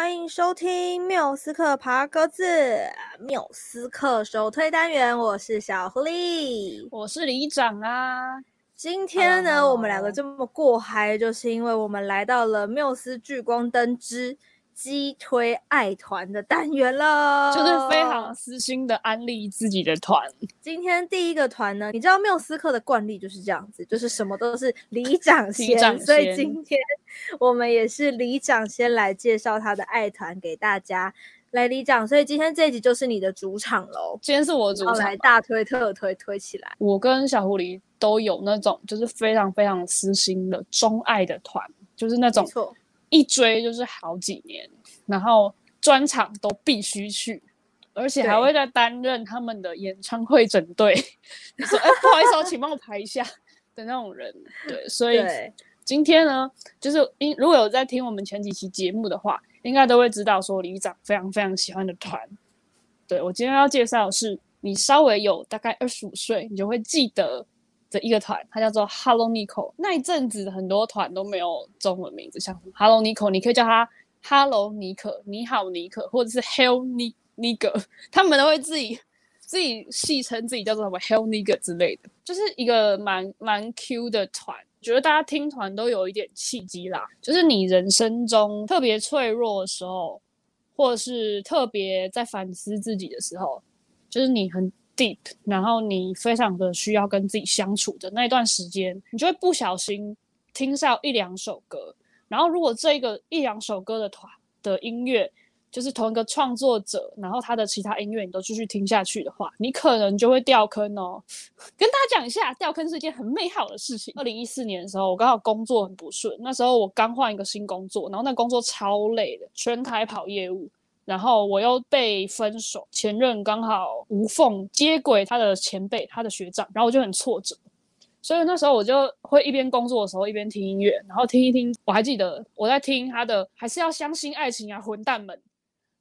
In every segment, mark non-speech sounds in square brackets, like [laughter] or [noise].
欢迎收听缪斯克爬格子，缪斯克首推单元。我是小狐狸，我是里长啊。今天呢.我们两个这么过嗨，就是因为我们来到了缪斯聚光灯之。激推爱团的单元了，就是非常私心的安利自己的团。今天第一个团呢，你知道缪斯克的惯例就是这样子，就是什么都是里长 [laughs] 先，长先，所以今天我们也是里长先来介绍他的爱团给大家。来，里长，所以今天这一集就是你的主场喽。今天是我主场，来大推特推推起来。我跟小狐狸都有那种就是非常非常私心的钟爱的团，就是那种。一追就是好几年，然后专场都必须去，而且还会在担任他们的演唱会整队，[laughs] 说哎不好意思，我请帮我排一下的那种人。对，所以今天呢，就是因如果有在听我们前几期节目的话，应该都会知道说李长非常非常喜欢的团。对，我今天要介绍的是你稍微有大概二十五岁，你就会记得。的一个团，它叫做 Hello Nico。那一阵子很多团都没有中文名字，像 Hello Nico，你可以叫它 Hello 尼可，你好尼可，或者是 Hell Nigger，[laughs] 他们都会自己自己戏称自己叫做什么 Hell Nigger 之类的，就是一个蛮蛮 Q 的团。觉得大家听团都有一点契机啦，就是你人生中特别脆弱的时候，或者是特别在反思自己的时候，就是你很。deep，然后你非常的需要跟自己相处的那一段时间，你就会不小心听上一两首歌。然后如果这个一两首歌的团的音乐就是同一个创作者，然后他的其他音乐你都继续听下去的话，你可能就会掉坑哦。[laughs] 跟大家讲一下，掉坑是一件很美好的事情。二零一四年的时候，我刚好工作很不顺，那时候我刚换一个新工作，然后那工作超累的，全台跑业务。然后我又被分手，前任刚好无缝接轨他的前辈，他的学长，然后我就很挫折，所以那时候我就会一边工作的时候一边听音乐，然后听一听，我还记得我在听他的，还是要相信爱情啊，混蛋们，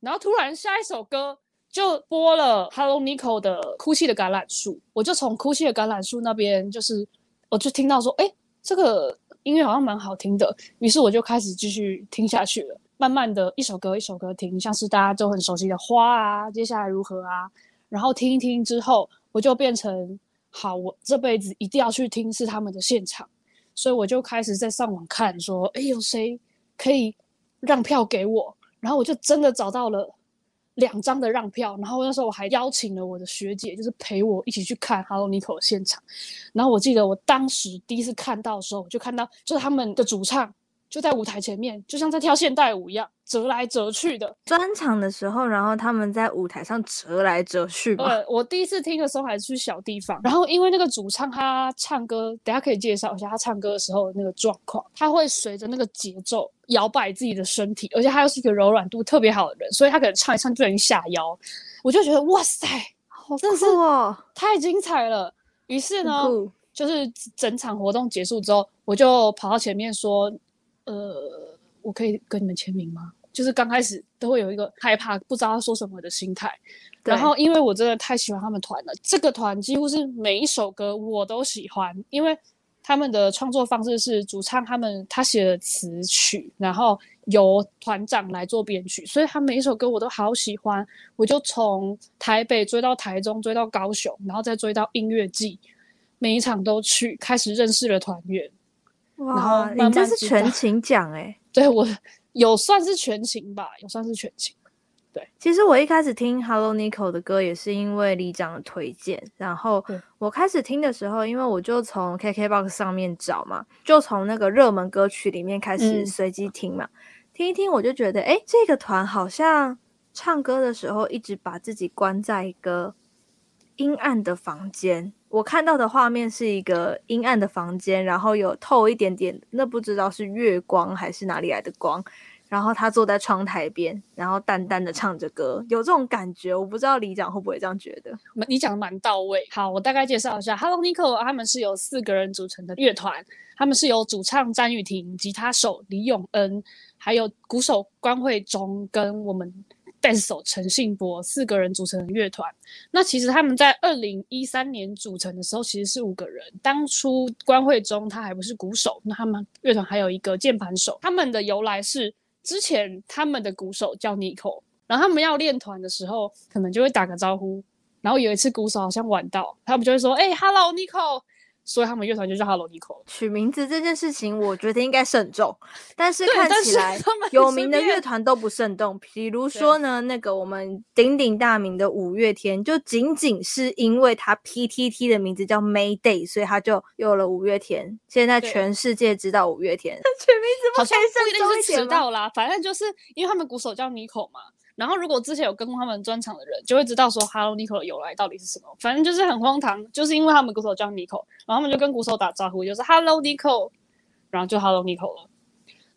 然后突然下一首歌就播了 Hello Nico 的《哭泣的橄榄树》，我就从《哭泣的橄榄树》那边就是，我就听到说，哎，这个音乐好像蛮好听的，于是我就开始继续听下去了。慢慢的一首歌一首歌听，像是大家都很熟悉的花啊，接下来如何啊，然后听一听之后，我就变成好，我这辈子一定要去听是他们的现场，所以我就开始在上网看，说，哎，有谁可以让票给我？然后我就真的找到了两张的让票，然后那时候我还邀请了我的学姐，就是陪我一起去看 Hello Nico 的现场。然后我记得我当时第一次看到的时候，我就看到就是他们的主唱。就在舞台前面，就像在跳现代舞一样，折来折去的。专场的时候，然后他们在舞台上折来折去吧。对，我第一次听的时候还是去小地方，然后因为那个主唱他唱歌，等下可以介绍一下他唱歌的时候的那个状况。他会随着那个节奏摇摆自己的身体，而且他又是一个柔软度特别好的人，所以他可能唱一唱就能下腰。我就觉得哇塞，好酷哦，太精彩了。于是呢，就是整场活动结束之后，我就跑到前面说。呃，我可以跟你们签名吗？就是刚开始都会有一个害怕，不知道说什么的心态。然后，因为我真的太喜欢他们团了，这个团几乎是每一首歌我都喜欢，因为他们的创作方式是主唱他们他写的词曲，然后由团长来做编曲，所以他每一首歌我都好喜欢。我就从台北追到台中，追到高雄，然后再追到音乐季，每一场都去，开始认识了团员。哇，你这是全勤奖哎？[laughs] 对，我有算是全勤吧，有算是全勤。对，其实我一开始听 Hello Nico 的歌也是因为李长的推荐，然后我开始听的时候，因为我就从 KKBOX 上面找嘛，就从那个热门歌曲里面开始随机听嘛，嗯、听一听我就觉得，哎，这个团好像唱歌的时候一直把自己关在一个阴暗的房间。我看到的画面是一个阴暗的房间，然后有透一点点，那不知道是月光还是哪里来的光。然后他坐在窗台边，然后淡淡的唱着歌，有这种感觉。我不知道李长会不会这样觉得？你讲的蛮到位。好，我大概介绍一下，Hello Nico，他们是由四个人组成的乐团，他们是由主唱詹雨婷、吉他手李永恩，还有鼓手关慧中跟我们。贝斯手陈信博四个人组成的乐团，那其实他们在二零一三年组成的时候其实是五个人。当初关慧中他还不是鼓手，那他们乐团还有一个键盘手。他们的由来是之前他们的鼓手叫 Nico，然后他们要练团的时候，可能就会打个招呼。然后有一次鼓手好像晚到，他们就会说：“哎、欸、，Hello Nico。”所以他们乐团就叫 Hello Nico。取名字这件事情，我觉得应该慎重。但是看起来有名的乐团都不慎重。比如说呢，那个我们鼎鼎大名的五月天，就仅仅是因为他 PTT 的名字叫 Mayday，所以他就有了五月天。现在全世界知道五月天。[laughs] 取名字不好像不一定是迟到啦，反正就是因为他们鼓手叫 Nico 嘛。然后，如果之前有跟过他们专场的人，就会知道说 Hello Nico 的由来到底是什么。反正就是很荒唐，就是因为他们鼓手叫 Nico，然后他们就跟鼓手打招呼，就是 Hello Nico，然后就 Hello Nico 了。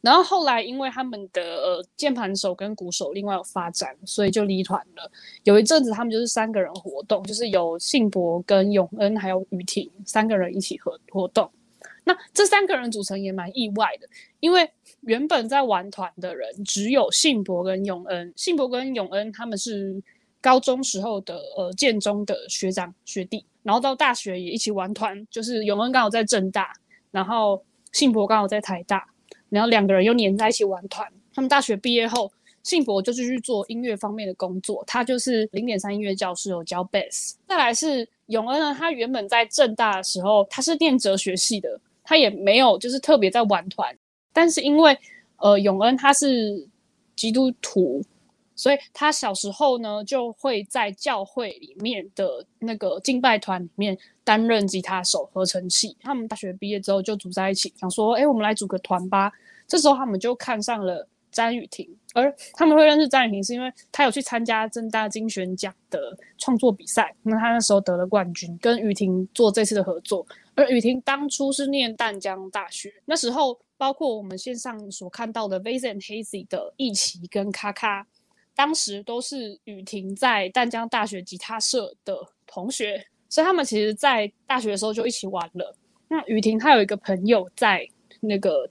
然后后来因为他们的呃键盘手跟鼓手另外有发展，所以就离团了。有一阵子他们就是三个人活动，就是有信博跟永恩还有雨婷三个人一起合活动。那这三个人组成也蛮意外的，因为原本在玩团的人只有信博跟永恩。信博跟永恩他们是高中时候的呃建中的学长学弟，然后到大学也一起玩团。就是永恩刚好在政大，然后信博刚好在台大，然后两个人又黏在一起玩团。他们大学毕业后，信博就继续做音乐方面的工作，他就是零点三音乐教室有教贝斯。再来是永恩呢，他原本在政大的时候，他是念哲学系的。他也没有就是特别在玩团，但是因为呃永恩他是基督徒，所以他小时候呢就会在教会里面的那个敬拜团里面担任吉他手、合成器。他们大学毕业之后就组在一起，想说哎，我们来组个团吧。这时候他们就看上了詹雨婷，而他们会认识詹雨婷是因为他有去参加正大金选奖的创作比赛，那他那时候得了冠军，跟雨婷做这次的合作。雨婷当初是念淡江大学，那时候包括我们线上所看到的 Vast and Hazy 的一起跟卡卡，当时都是雨婷在淡江大学吉他社的同学，所以他们其实在大学的时候就一起玩了。那雨婷她有一个朋友在那个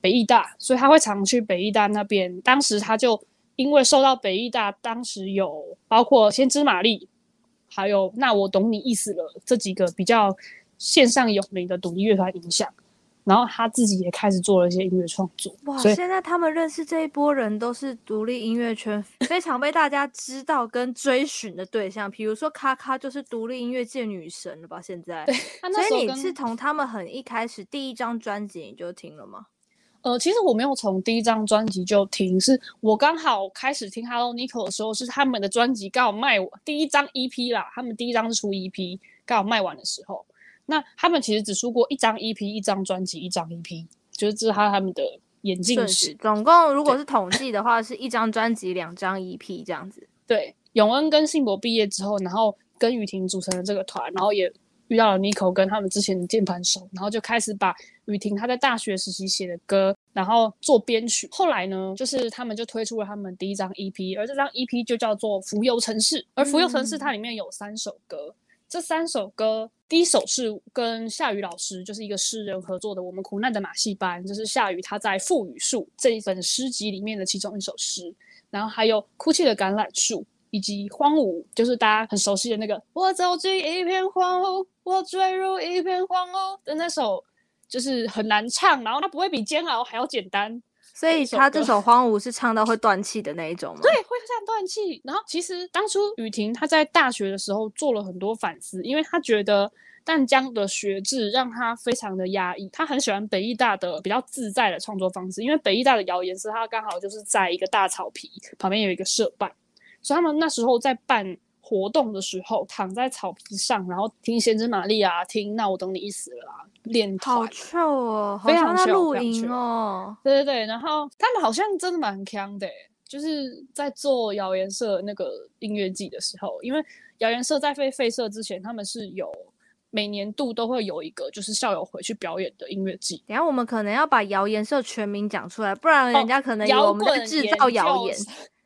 北艺大，所以他会常去北艺大那边。当时他就因为受到北艺大当时有包括先知玛丽，还有那我懂你意思了这几个比较。线上有名的独立乐团影响，然后他自己也开始做了一些音乐创作。哇，现在他们认识这一波人都是独立音乐圈非常被大家知道跟追寻的对象，比如说卡卡就是独立音乐界女神了吧？现在，[laughs] 所以你是从他们很一开始第一张专辑你就听了吗？呃，其实我没有从第一张专辑就听，是我刚好开始听 Hello Nico 的时候，是他们的专辑刚好卖完第一张 EP 啦，他们第一张是出 EP，刚好卖完的时候。那他们其实只出过一张 EP，一张专辑，一张 EP，就是这是他他们的演进史。总共如果是统计的话，是一张专辑，两张 EP 这样子。对，永恩跟信博毕业之后，然后跟雨婷组成了这个团，然后也遇到了 Nico 跟他们之前的键盘手，然后就开始把雨婷她在大学时期写的歌，然后做编曲。后来呢，就是他们就推出了他们第一张 EP，而这张 EP 就叫做《浮游城市》，而《浮游城市》它里面有三首歌。嗯这三首歌，第一首是跟夏雨老师，就是一个诗人合作的《我们苦难的马戏班》，就是夏雨他在《腹语树》这一本诗集里面的其中一首诗。然后还有《哭泣的橄榄树》，以及《荒芜》，就是大家很熟悉的那个“我走进一片荒芜，我坠入一片荒芜”的那首，就是很难唱，然后它不会比煎熬还要简单。所以他这首《荒芜》是唱到会断气的那一种吗？对，会唱断气。然后其实当初雨婷她在大学的时候做了很多反思，因为她觉得淡江的学制让她非常的压抑。她很喜欢北艺大的比较自在的创作方式，因为北艺大的谣言是他刚好就是在一个大草皮旁边有一个社办，所以他们那时候在办活动的时候躺在草皮上，然后听先知玛丽啊，听那我懂你意思了啊。练团好臭哦，非常像露营哦。对对对，然后他们好像真的蛮强的，就是在做谣言社那个音乐季的时候，因为谣言社在被废社之前，他们是有每年度都会有一个就是校友回去表演的音乐季。等下我们可能要把谣言社全名讲出来，不然人家可能以为我们在制造谣言。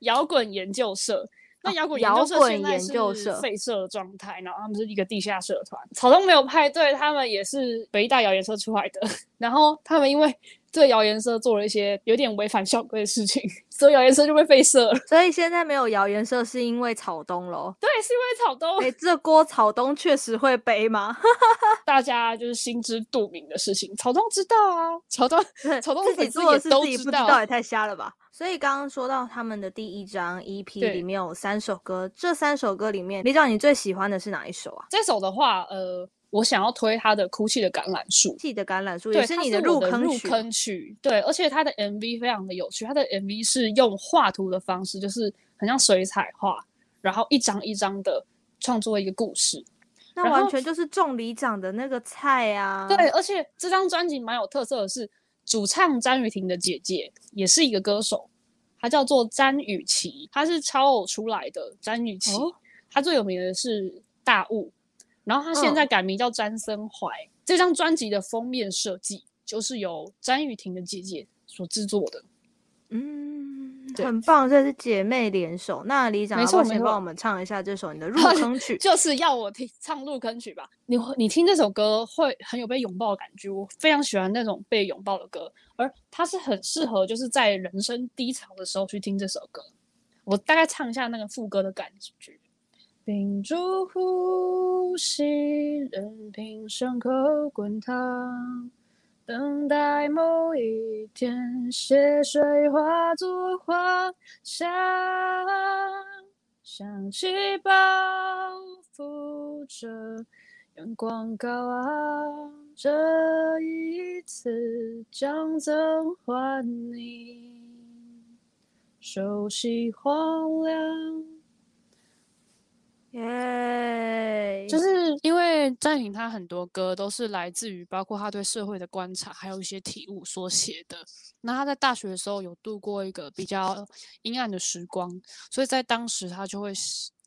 摇滚研究社。那摇滚研究社废社的状态，然后他们是一个地下社团。草东没有派对，他们也是北艺大谣言社出来的。[laughs] 然后他们因为这个谣言社做了一些有点违反校规的事情，[laughs] 所以谣言社就被废社了。[laughs] 所以现在没有谣言社是因为草东喽？对，是因为草东。哎，这锅草东确实会背吗？[laughs] 大家就是心知肚明的事情，草东知道啊，草东草东自己做的事自己不知道也太瞎了吧？所以刚刚说到他们的第一张 EP 里面有三首歌，这三首歌里面，李长你最喜欢的是哪一首啊？这首的话，呃，我想要推他的《哭泣的橄榄树》，哭泣的橄榄树也是你的入坑曲，入坑曲。对，而且他的 MV 非常的有趣，他的 MV 是用画图的方式，就是很像水彩画，然后一张一张的创作一个故事。那完全就是中里长的那个菜啊！对，而且这张专辑蛮有特色的是，主唱詹雨婷的姐姐也是一个歌手。她叫做詹雨琪，她是超偶出来的。詹雨琪，她最有名的是《大雾》，然后他现在改名叫詹森怀。哦、这张专辑的封面设计就是由詹雨婷的姐姐所制作的。嗯，很棒，这是姐妹联手。那李长，要不要先帮我们唱一下这首你的入坑曲？[laughs] 就是要我听唱入坑曲吧。你你听这首歌会很有被拥抱的感觉，我非常喜欢那种被拥抱的歌，而它是很适合就是在人生低潮的时候去听这首歌。我大概唱一下那个副歌的感觉：屏住呼吸，任凭伤口滚烫。等待某一天，血水化作花香，香气包覆着阳光高昂。这一次将赠还你熟悉荒凉。耶就是因为詹雨婷他很多歌都是来自于包括他对社会的观察，还有一些体悟所写的。那他在大学的时候有度过一个比较阴暗的时光，所以在当时他就会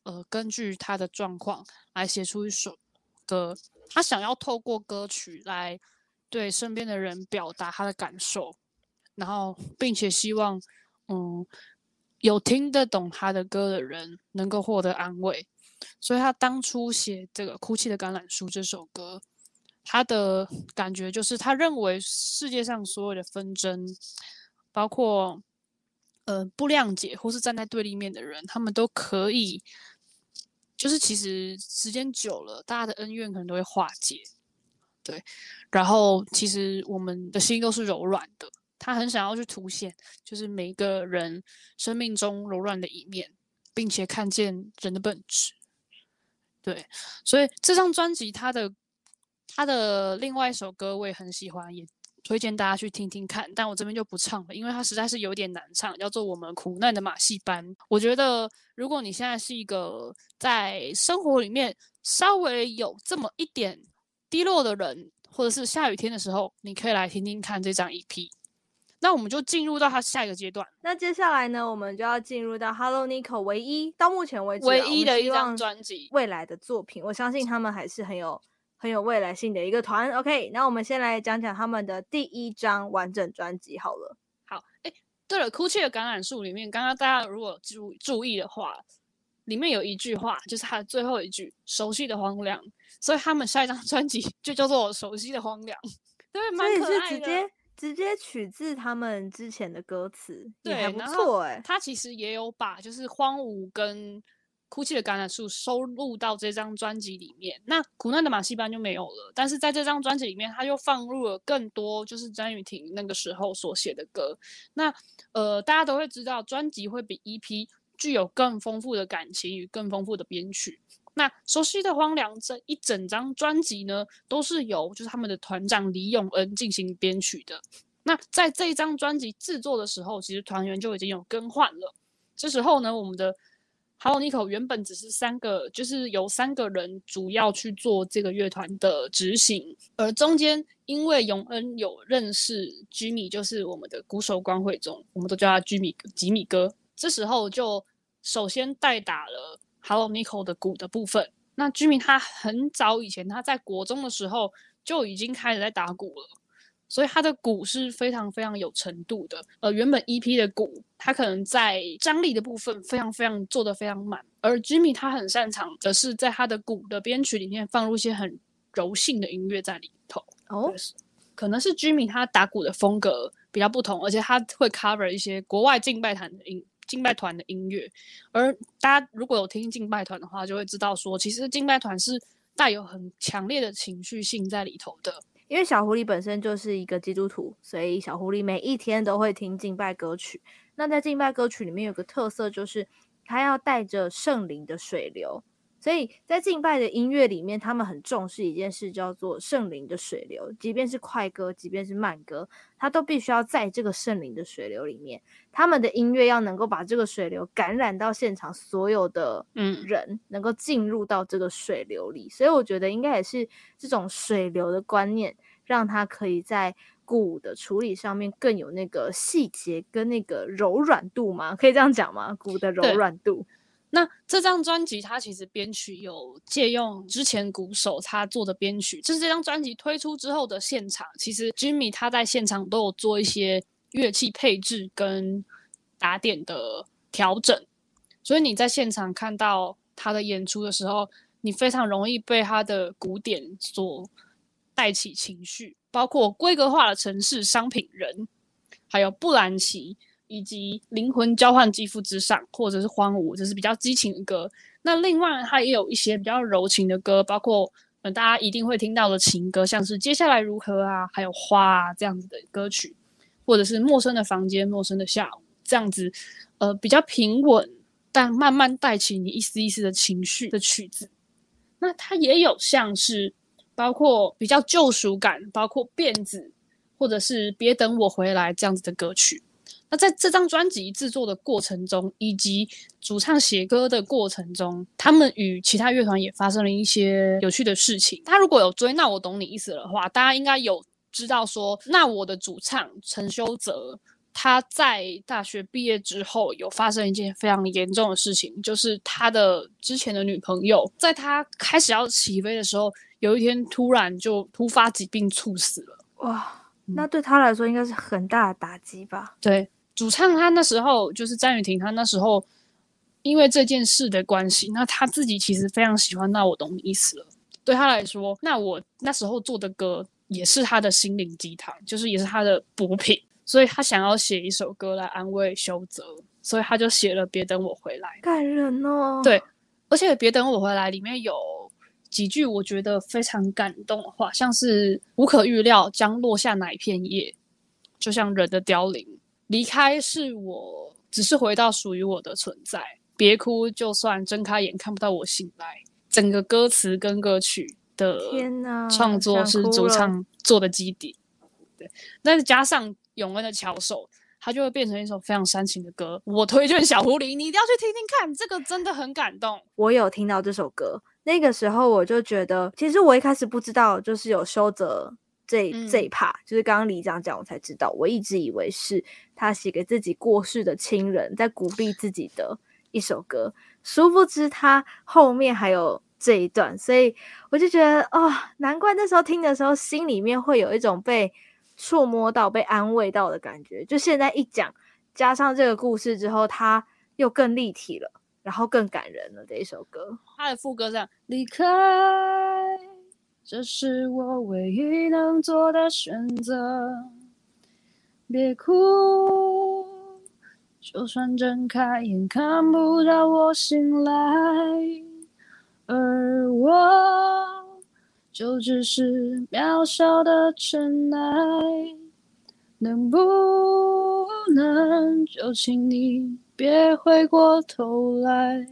呃根据他的状况来写出一首歌。他想要透过歌曲来对身边的人表达他的感受，然后并且希望嗯有听得懂他的歌的人能够获得安慰。所以他当初写这个《哭泣的橄榄树》这首歌，他的感觉就是他认为世界上所有的纷争，包括呃不谅解或是站在对立面的人，他们都可以，就是其实时间久了，大家的恩怨可能都会化解。对，然后其实我们的心都是柔软的，他很想要去凸显，就是每一个人生命中柔软的一面，并且看见人的本质。对，所以这张专辑它的它的另外一首歌我也很喜欢，也推荐大家去听听看。但我这边就不唱了，因为它实在是有点难唱，叫做《我们苦难的马戏班》。我觉得如果你现在是一个在生活里面稍微有这么一点低落的人，或者是下雨天的时候，你可以来听听看这张 EP。那我们就进入到他下一个阶段。那接下来呢，我们就要进入到 Hello Nico 唯一到目前为止唯一的一张专辑未来的作品。我相信他们还是很有很有未来性的一个团。OK，那我们先来讲讲他们的第一张完整专辑好了。好，哎，对了，《哭泣的橄榄树》里面，刚刚大家如果注注意的话，里面有一句话，就是他的最后一句“熟悉的荒凉”，所以他们下一张专辑 [laughs] 就叫做《熟悉的荒凉》。对，蛮可爱的。直接取自他们之前的歌词，对，还不错哎。他其实也有把就是荒芜跟哭泣的橄榄树收录到这张专辑里面。那苦难的马戏班就没有了，但是在这张专辑里面，他又放入了更多就是詹雨婷那个时候所写的歌。那呃，大家都会知道，专辑会比 EP 具有更丰富的感情与更丰富的编曲。那熟悉的荒凉这一整张专辑呢，都是由就是他们的团长李永恩进行编曲的。那在这一张专辑制作的时候，其实团员就已经有更换了。这时候呢，我们的 Hello Nico 原本只是三个，就是由三个人主要去做这个乐团的执行，而中间因为永恩有认识 Jimmy，就是我们的鼓手关惠中，我们都叫他 Jimmy 吉米哥。这时候就首先代打了。Hello Nico 的鼓的部分，那 Jimmy 他很早以前他在国中的时候就已经开始在打鼓了，所以他的鼓是非常非常有程度的。呃，原本 EP 的鼓，他可能在张力的部分非常非常做得非常满，而 Jimmy 他很擅长的是在他的鼓的编曲里面放入一些很柔性的音乐在里头。哦，可能是 Jimmy 他打鼓的风格比较不同，而且他会 cover 一些国外敬拜团的音敬拜团的音乐。而大家如果有听敬拜团的话，就会知道说，其实敬拜团是带有很强烈的情绪性在里头的。因为小狐狸本身就是一个基督徒，所以小狐狸每一天都会听敬拜歌曲。那在敬拜歌曲里面有个特色，就是它要带着圣灵的水流。所以在敬拜的音乐里面，他们很重视一件事，叫做圣灵的水流。即便是快歌，即便是慢歌，它都必须要在这个圣灵的水流里面。他们的音乐要能够把这个水流感染到现场所有的人，嗯、能够进入到这个水流里。所以我觉得应该也是这种水流的观念，让他可以在鼓的处理上面更有那个细节跟那个柔软度吗？可以这样讲吗？鼓的柔软度。那这张专辑，它其实编曲有借用之前鼓手他做的编曲，就是这张专辑推出之后的现场，其实 Jimmy 他在现场都有做一些乐器配置跟打点的调整，所以你在现场看到他的演出的时候，你非常容易被他的鼓点所带起情绪，包括规格化的城市、商品人，还有布兰奇。以及灵魂交换肌肤之上，或者是荒芜，这是比较激情的歌。那另外，它也有一些比较柔情的歌，包括嗯，大家一定会听到的情歌，像是接下来如何啊，还有花啊这样子的歌曲，或者是陌生的房间、陌生的下午这样子，呃，比较平稳但慢慢带起你一丝一丝的情绪的曲子。那它也有像是包括比较救赎感，包括辫子，或者是别等我回来这样子的歌曲。那在这张专辑制作的过程中，以及主唱写歌的过程中，他们与其他乐团也发生了一些有趣的事情。他如果有追，那我懂你意思的话，大家应该有知道说，那我的主唱陈修泽，他在大学毕业之后有发生一件非常严重的事情，就是他的之前的女朋友，在他开始要起飞的时候，有一天突然就突发疾病猝死了。哇，那对他来说应该是很大的打击吧？对。主唱他那时候就是詹雨婷，他那时候因为这件事的关系，那他自己其实非常喜欢。那我懂你意思了。对他来说，那我那时候做的歌也是他的心灵鸡汤，就是也是他的补品。所以他想要写一首歌来安慰修泽，所以他就写了《别等我回来》。感人哦。对，而且《别等我回来》里面有几句我觉得非常感动的话，像是“无可预料将落下哪一片叶，就像人的凋零。”离开是我，只是回到属于我的存在。别哭，就算睁开眼看不到我醒来。整个歌词跟歌曲的创作是主唱做的基底，对。但是加上永恩的巧手，它就会变成一首非常煽情的歌。我推荐小狐狸，你一定要去听听看，这个真的很感动。我有听到这首歌，那个时候我就觉得，其实我一开始不知道，就是有修泽。这这一嗯、就是刚刚李长讲，我才知道。我一直以为是他写给自己过世的亲人，在鼓励自己的一首歌，殊不知他后面还有这一段，所以我就觉得哦，难怪那时候听的时候，心里面会有一种被触摸到、被安慰到的感觉。就现在一讲，加上这个故事之后，他又更立体了，然后更感人了。这一首歌，他的副歌这样离开。这是我唯一能做的选择。别哭，就算睁开眼看不到我醒来，而我就只是渺小的尘埃。能不能就请你别回过头来？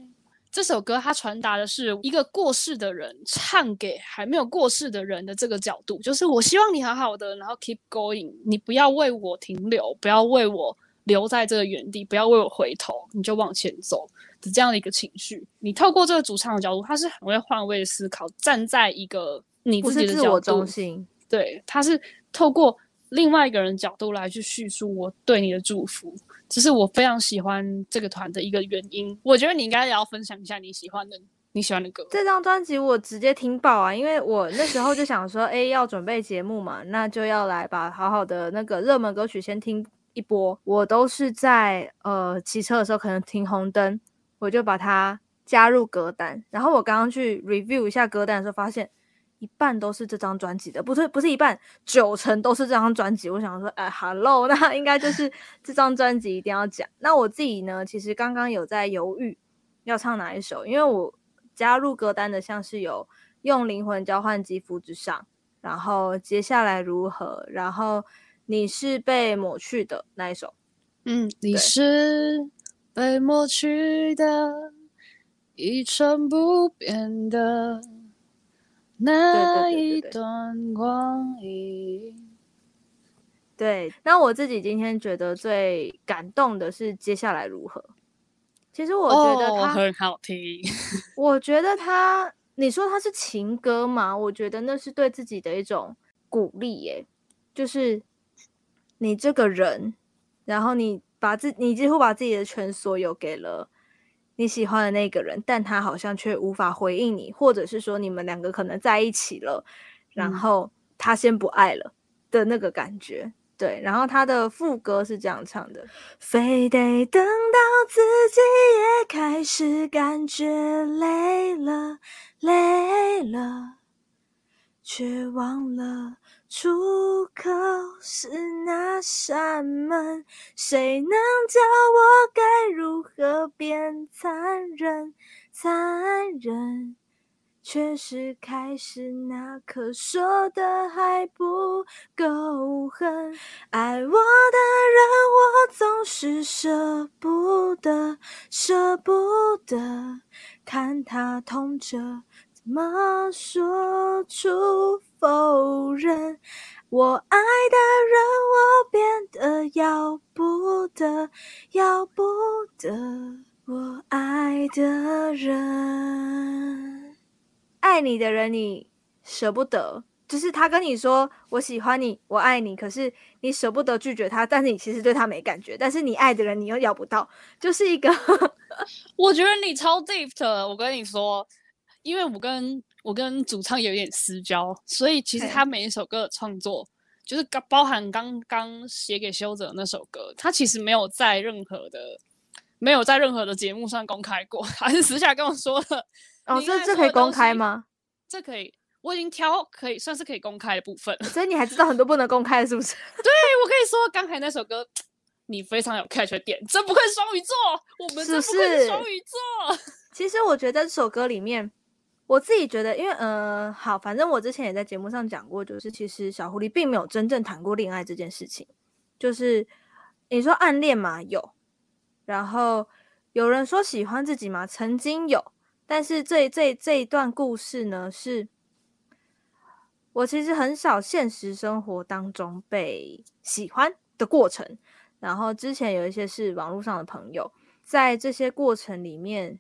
这首歌它传达的是一个过世的人唱给还没有过世的人的这个角度，就是我希望你好好的，然后 keep going，你不要为我停留，不要为我留在这个原地，不要为我回头，你就往前走的这样的一个情绪。你透过这个主唱的角度，他是很会换位思考，站在一个你自己的角度，自我中心，对，他是透过另外一个人角度来去叙述我对你的祝福。这是我非常喜欢这个团的一个原因。我觉得你应该也要分享一下你喜欢的你喜欢的歌。这张专辑我直接听爆啊！因为我那时候就想说，哎，要准备节目嘛，那就要来把好好的那个热门歌曲先听一波。我都是在呃骑车的时候，可能停红灯，我就把它加入歌单。然后我刚刚去 review 一下歌单的时候，发现一半都是这张专辑的，不是不是一半，九成都是这张专辑。我想说，哎，Hello，[laughs] 那应该就是这张专辑一定要讲。那我自己呢，其实刚刚有在犹豫要唱哪一首，因为我加入歌单的像是有用灵魂交换肌肤之上，然后接下来如何，然后你是被抹去的那一首，嗯，你是被抹去的。一成不变的那一段光阴。对，那我自己今天觉得最感动的是接下来如何。其实我觉得它、oh, 很好听。[laughs] [laughs] 我觉得他，你说他是情歌吗？我觉得那是对自己的一种鼓励耶。就是你这个人，然后你把自，你几乎把自己的全所有给了。你喜欢的那个人，但他好像却无法回应你，或者是说你们两个可能在一起了，然后他先不爱了的那个感觉。嗯、对，然后他的副歌是这样唱的：非得等到自己也开始感觉累了，累了，却忘了。出口是那扇门，谁能教我该如何变残忍？残忍，却是开始那刻说的还不够狠。爱我的人，我总是舍不得，舍不得，看他痛着，怎么说出？否认我爱的人，我变得要不得，要不得。我爱的人，爱你的人，你舍不得。就是他跟你说我喜欢你，我爱你，可是你舍不得拒绝他，但是你其实对他没感觉。但是你爱的人，你又要不到，就是一个。我觉得你超 deep 的，我跟你说，因为我跟。我跟主唱有点私交，所以其实他每一首歌的创作，就是刚包含刚刚写给修泽那首歌，他其实没有在任何的没有在任何的节目上公开过，[laughs] 还是私下跟我说的。[laughs] 哦，这这可以公开吗？这可以，我已经挑可以算是可以公开的部分。所以你还知道很多不能公开的，是不是？[laughs] 对，我可以说，刚才那首歌你非常有 catch 的点，真不愧是双鱼座，我们真不愧是双鱼座。其实我觉得这首歌里面。我自己觉得，因为呃，好，反正我之前也在节目上讲过，就是其实小狐狸并没有真正谈过恋爱这件事情。就是你说暗恋嘛，有，然后有人说喜欢自己嘛，曾经有，但是这这这一段故事呢，是我其实很少现实生活当中被喜欢的过程。然后之前有一些是网络上的朋友，在这些过程里面。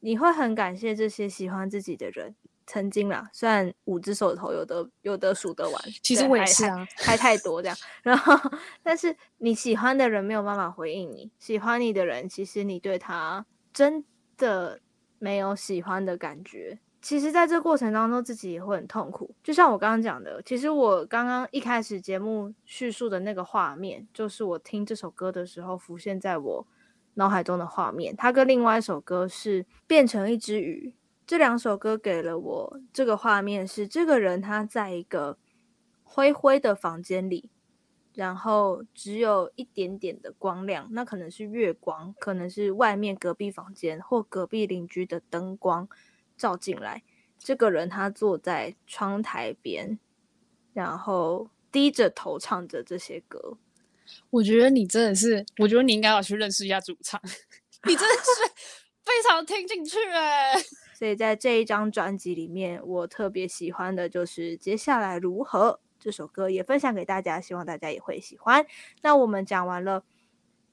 你会很感谢这些喜欢自己的人，曾经啦，虽然五只手头有的有的数得完，其实我也是啊，还太多这样。[laughs] 然后，但是你喜欢的人没有办法回应你，喜欢你的人，其实你对他真的没有喜欢的感觉。其实，在这过程当中，自己也会很痛苦。就像我刚刚讲的，其实我刚刚一开始节目叙述的那个画面，就是我听这首歌的时候浮现在我。脑海中的画面，它跟另外一首歌是变成一只鱼。这两首歌给了我这个画面是这个人他在一个灰灰的房间里，然后只有一点点的光亮，那可能是月光，可能是外面隔壁房间或隔壁邻居的灯光照进来。这个人他坐在窗台边，然后低着头唱着这些歌。我觉得你真的是，我觉得你应该要去认识一下主唱，[laughs] 你真的是 [laughs] 非常听进去哎。所以在这一张专辑里面，我特别喜欢的就是接下来如何这首歌，也分享给大家，希望大家也会喜欢。那我们讲完了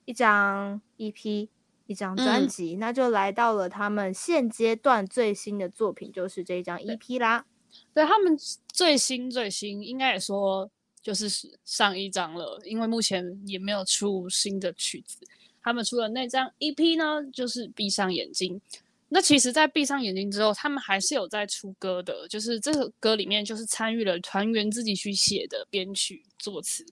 一张 EP，一张专辑，嗯，那就来到了他们现阶段最新的作品，就是这一张 EP 啦。对，对他们最新最新，应该也说。就是上一张了，因为目前也没有出新的曲子。他们出了那张 EP 呢，就是闭上眼睛。那其实，在闭上眼睛之后，他们还是有在出歌的。就是这首歌里面，就是参与了团员自己去写的编曲作词，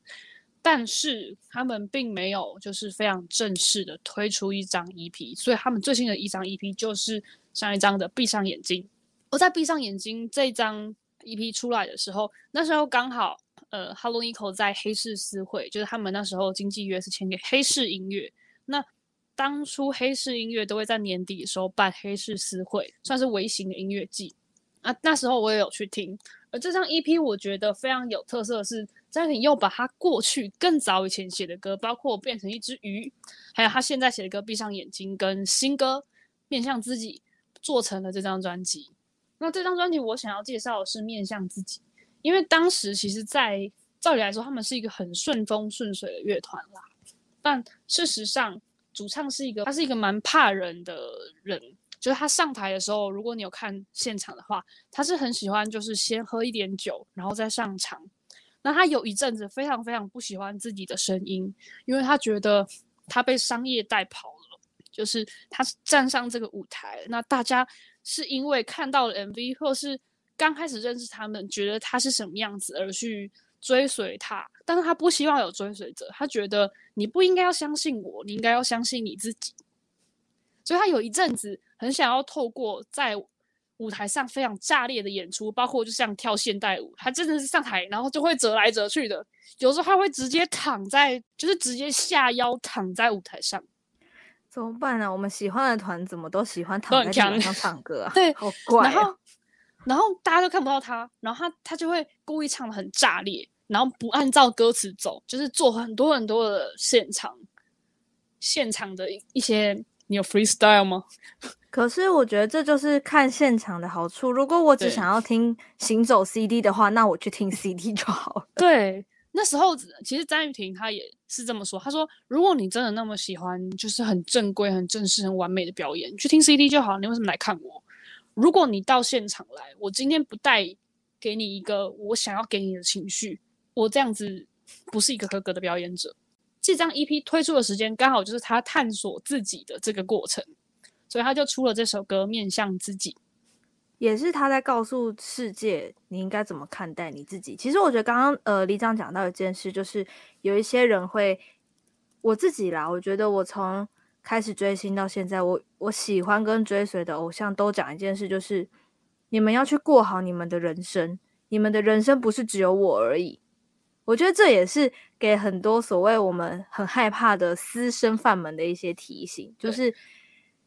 但是他们并没有就是非常正式的推出一张 EP。所以他们最新的一张 EP 就是上一张的闭上眼睛。而在闭上眼睛这张。EP 出来的时候，那时候刚好呃，Hello Nico 在黑市私会，就是他们那时候经纪约是签给黑市音乐。那当初黑市音乐都会在年底的时候办黑市私会，算是微型的音乐季啊。那时候我也有去听，而这张 EP 我觉得非常有特色的是，张宇又把他过去更早以前写的歌，包括变成一只鱼，还有他现在写的歌闭上眼睛跟新歌面向自己，做成了这张专辑。那这张专辑我想要介绍的是面向自己，因为当时其实在照理来说，他们是一个很顺风顺水的乐团啦，但事实上。主唱是一个，他是一个蛮怕人的人，就是他上台的时候，如果你有看现场的话，他是很喜欢就是先喝一点酒，然后再上场。那他有一阵子非常非常不喜欢自己的声音，因为他觉得他被商业带跑了，就是他站上这个舞台，那大家是因为看到了 MV 或是刚开始认识他们，觉得他是什么样子而去。追随他，但是他不希望有追随者，他觉得你不应该要相信我，你应该要相信你自己。所以他有一阵子很想要透过在舞台上非常炸裂的演出，包括就像跳现代舞，他真的是上台然后就会折来折去的，有时候他会直接躺在，就是直接下腰躺在舞台上。怎么办呢？我们喜欢的团怎么都喜欢躺在地板上唱歌啊？[laughs] 对，好怪啊。然后，然后大家都看不到他，然后他他就会故意唱的很炸裂。然后不按照歌词走，就是做很多很多的现场，现场的一些，你有 freestyle 吗？[laughs] 可是我觉得这就是看现场的好处。如果我只想要听行走 CD 的话，那我去听 CD 就好了。对，那时候其实张雨婷她也是这么说，她说：“如果你真的那么喜欢，就是很正规、很正式、很完美的表演，你去听 CD 就好。你为什么来看我？如果你到现场来，我今天不带给你一个我想要给你的情绪。”我这样子不是一个合格的表演者。这张 EP 推出的时间刚好就是他探索自己的这个过程，所以他就出了这首歌《面向自己》，也是他在告诉世界你应该怎么看待你自己。其实我觉得刚刚呃李长讲到一件事，就是有一些人会，我自己啦，我觉得我从开始追星到现在，我我喜欢跟追随的偶像都讲一件事，就是你们要去过好你们的人生，你们的人生不是只有我而已。我觉得这也是给很多所谓我们很害怕的私生饭们的一些提醒，就是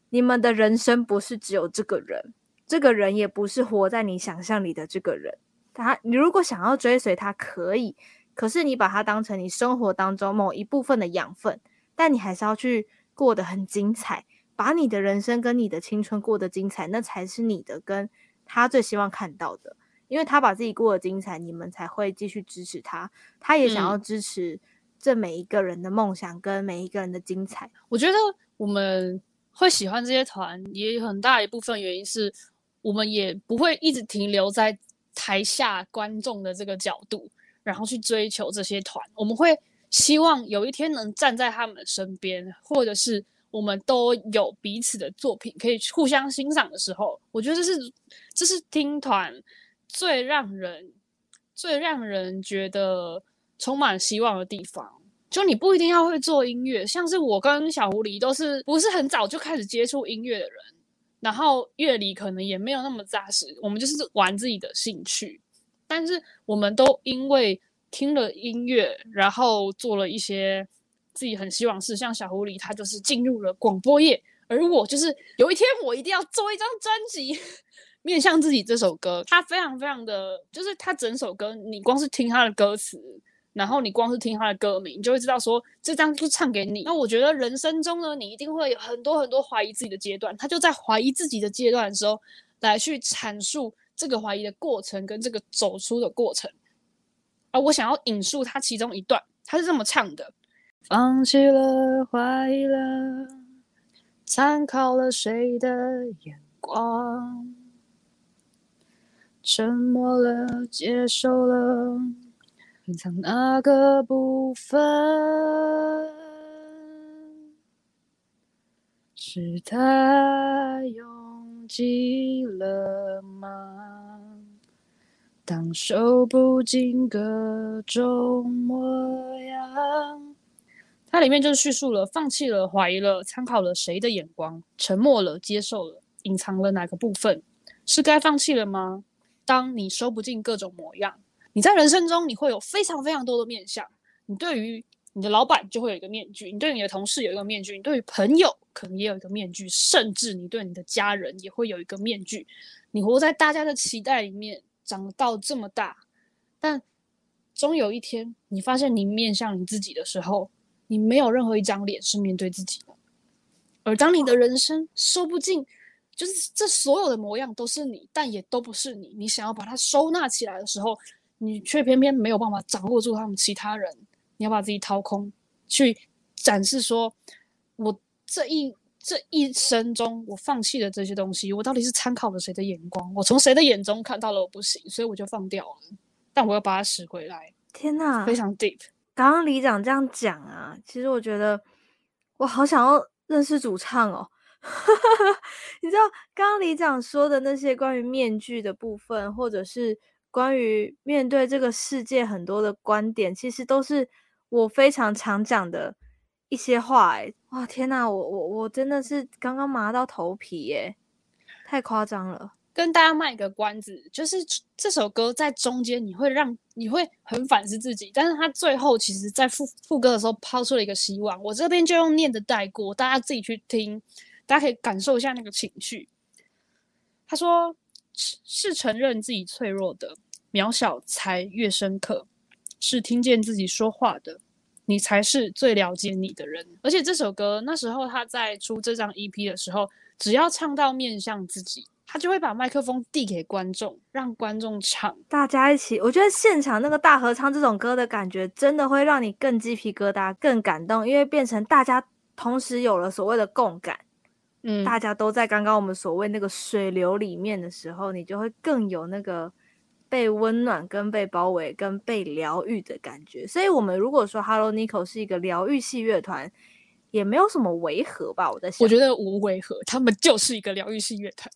你们的人生不是只有这个人，这个人也不是活在你想象里的这个人。他，你如果想要追随他，可以，可是你把他当成你生活当中某一部分的养分，但你还是要去过得很精彩，把你的人生跟你的青春过得精彩，那才是你的，跟他最希望看到的。因为他把自己过得精彩，你们才会继续支持他。他也想要支持这每一个人的梦想跟每一个人的精彩。嗯。我觉得我们会喜欢这些团，也有很大一部分原因是我们也不会一直停留在台下观众的这个角度，然后去追求这些团。我们会希望有一天能站在他们身边，或者是我们都有彼此的作品可以互相欣赏的时候，我觉得这是这是听团。最让人最让人觉得充满希望的地方，就你不一定要会做音乐，像是我跟小狐狸都是不是很早就开始接触音乐的人，然后乐理可能也没有那么扎实，我们就是玩自己的兴趣，但是我们都因为听了音乐，然后做了一些自己很希望是，像小狐狸他就是进入了广播业，而我就是有一天我一定要做一张专辑。面向自己这首歌，它非常非常的，就是它整首歌，你光是听它的歌词，然后你光是听它的歌名，你就会知道说这张就唱给你。那我觉得人生中呢，你一定会有很多很多怀疑自己的阶段，他就在怀疑自己的阶段的时候，来去阐述这个怀疑的过程跟这个走出的过程。而我想要引述他其中一段，他是这么唱的：放弃了，怀疑了，参考了谁的眼光？沉默了，接受了，隐藏那个部分？是太拥挤了吗？当手不尽各种模样。它里面就是叙述了放弃了、怀疑了、参考了谁的眼光？沉默了，接受了，隐藏了哪个部分？是该放弃了吗？当你收不尽各种模样，你在人生中你会有非常非常多的面相。你对于你的老板就会有一个面具，你对你的同事有一个面具，你对于朋友可能也有一个面具，甚至你对你的家人也会有一个面具。你活在大家的期待里面，长到这么大，但终有一天，你发现你面向你自己的时候，你没有任何一张脸是面对自己的。而当你的人生收不尽，就是这所有的模样都是你，但也都不是你。你想要把它收纳起来的时候，你却偏偏没有办法掌握住他们其他人。你要把自己掏空，去展示说，我这一这一生中，我放弃了这些东西，我到底是参考了谁的眼光？我从谁的眼中看到了我不行，所以我就放掉了。但我要把它拾回来。天哪，非常 deep。刚刚李长这样讲啊，其实我觉得我好想要认识主唱哦。[laughs] 你知道，刚刚李长说的那些关于面具的部分，或者是关于面对这个世界很多的观点，其实都是。我非常常讲的一些话，哎，哇，天哪，我我我真的是刚刚麻到头皮，耶，太夸张了。跟大家卖个关子，就是这首歌在中间你会让你会很反思自己，但是他最后其实在副副歌的时候抛出了一个希望，我这边就用念的带过，大家自己去听，大家可以感受一下那个情绪。他说：“是承认自己脆弱的渺小才越深刻。”是听见自己说话的，你才是最了解你的人。而且这首歌那时候他在出这张 EP 的时候，只要唱到面向自己，他就会把麦克风递给观众，让观众唱，大家一起。我觉得现场那个大合唱这种歌的感觉，真的会让你更鸡皮疙瘩、更感动，因为变成大家同时有了所谓的共感。嗯，大家都在刚刚我们所谓那个水流里面的时候，你就会更有那个。被温暖、跟被包围、跟被疗愈的感觉，所以，我们如果说 Hello Nico 是一个疗愈系乐团，也没有什么违和吧？我在想，我觉得无违和，他们就是一个疗愈系乐团。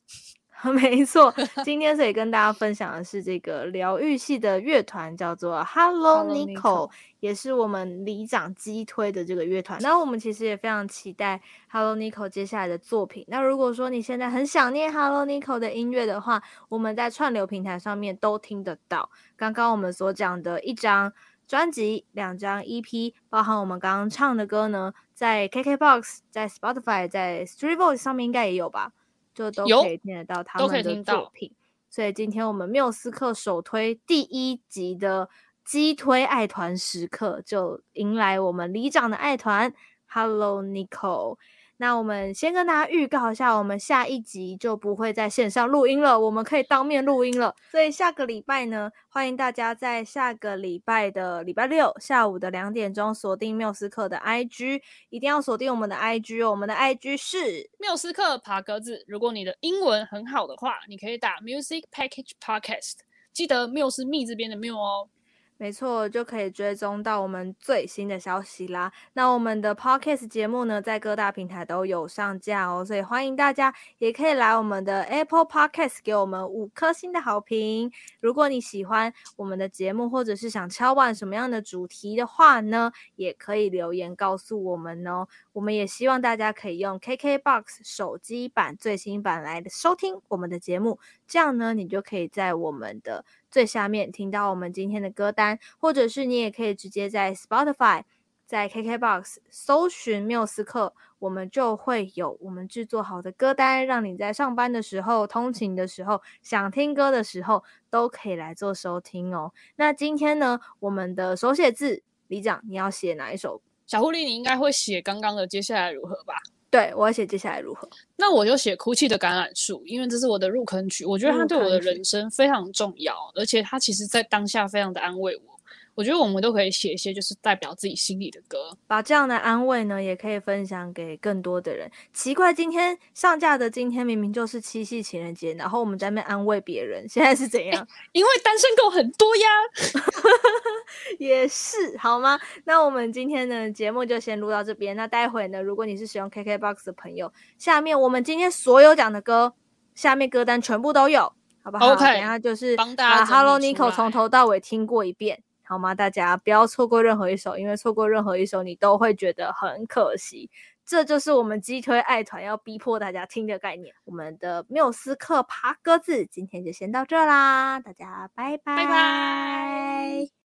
没错，今天所以跟大家分享的是这个疗愈系的乐团，叫做 Hello Nico，也是我们里长激推的这个乐团。那我们其实也非常期待 Hello Nico 接下来的作品。那如果说你现在很想念 Hello Nico 的音乐的话，我们在串流平台上面都听得到。刚刚我们所讲的一张专辑、两张 EP，包含我们刚刚唱的歌呢，在 KKBOX、在 Spotify、在 Street Voice 上面应该也有吧。就都可以听得到他们的作品，所以今天我们缪斯克首推第一集的击推爱团时刻，就迎来我们里长的爱团 Hello Nicole。那我们先跟大家预告一下，我们下一集就不会在线上录音了，我们可以当面录音了。所以下个礼拜呢，欢迎大家在下个礼拜的礼拜六下午的两点钟锁定缪斯克的 IG，一定要锁定我们的 IG 哦。我们的 IG 是缪斯克爬格子。如果你的英文很好的话，你可以打 Music Package Podcast，记得缪是密这边的缪哦。没错，就可以追踪到我们最新的消息啦。那我们的 Podcast 节目呢，在各大平台都有上架哦，所以欢迎大家也可以来我们的 Apple Podcast 给我们五颗星的好评。如果你喜欢我们的节目，或者是想敲碗什么样的主题的话呢，也可以留言告诉我们哦。我们也希望大家可以用 KKBOX 手机版最新版来收听我们的节目，这样呢，你就可以在我们的最下面听到我们今天的歌单，或者是你也可以直接在 Spotify、在 KKBOX 搜寻缪思客，我们就会有我们制作好的歌单，让你在上班的时候、通勤的时候、想听歌的时候都可以来做收听哦。那今天呢，我们的手写字，里长，你要写哪一首？小狐狸，你应该会写刚刚的接下来如何吧？对，我要写接下来如何？那我就写哭泣的橄榄树，因为这是我的入坑曲，我觉得它对我的人生非常重要，而且它其实在当下非常的安慰我。我觉得我们都可以写一些就是代表自己心里的歌，把这样的安慰呢，也可以分享给更多的人。奇怪，今天上架的今天明明就是七夕情人节，然后我们在那边安慰别人，现在是怎样？[laughs] 因为单身狗很多呀，[laughs] 也是好吗？那我们今天的节目就先录到这边。那待会呢，如果你是使用 KKBOX 的朋友，下面我们今天所有讲的歌，下面歌单全部都有，好不好？OK，等下就是把 Hello Nico 从头到尾听过一遍。好吗？大家不要错过任何一首，因为错过任何一首，你都会觉得很可惜。这就是我们击推爱团要逼迫大家听的概念。我们的缪斯克爬鸽子今天就先到这啦，大家拜拜。拜拜。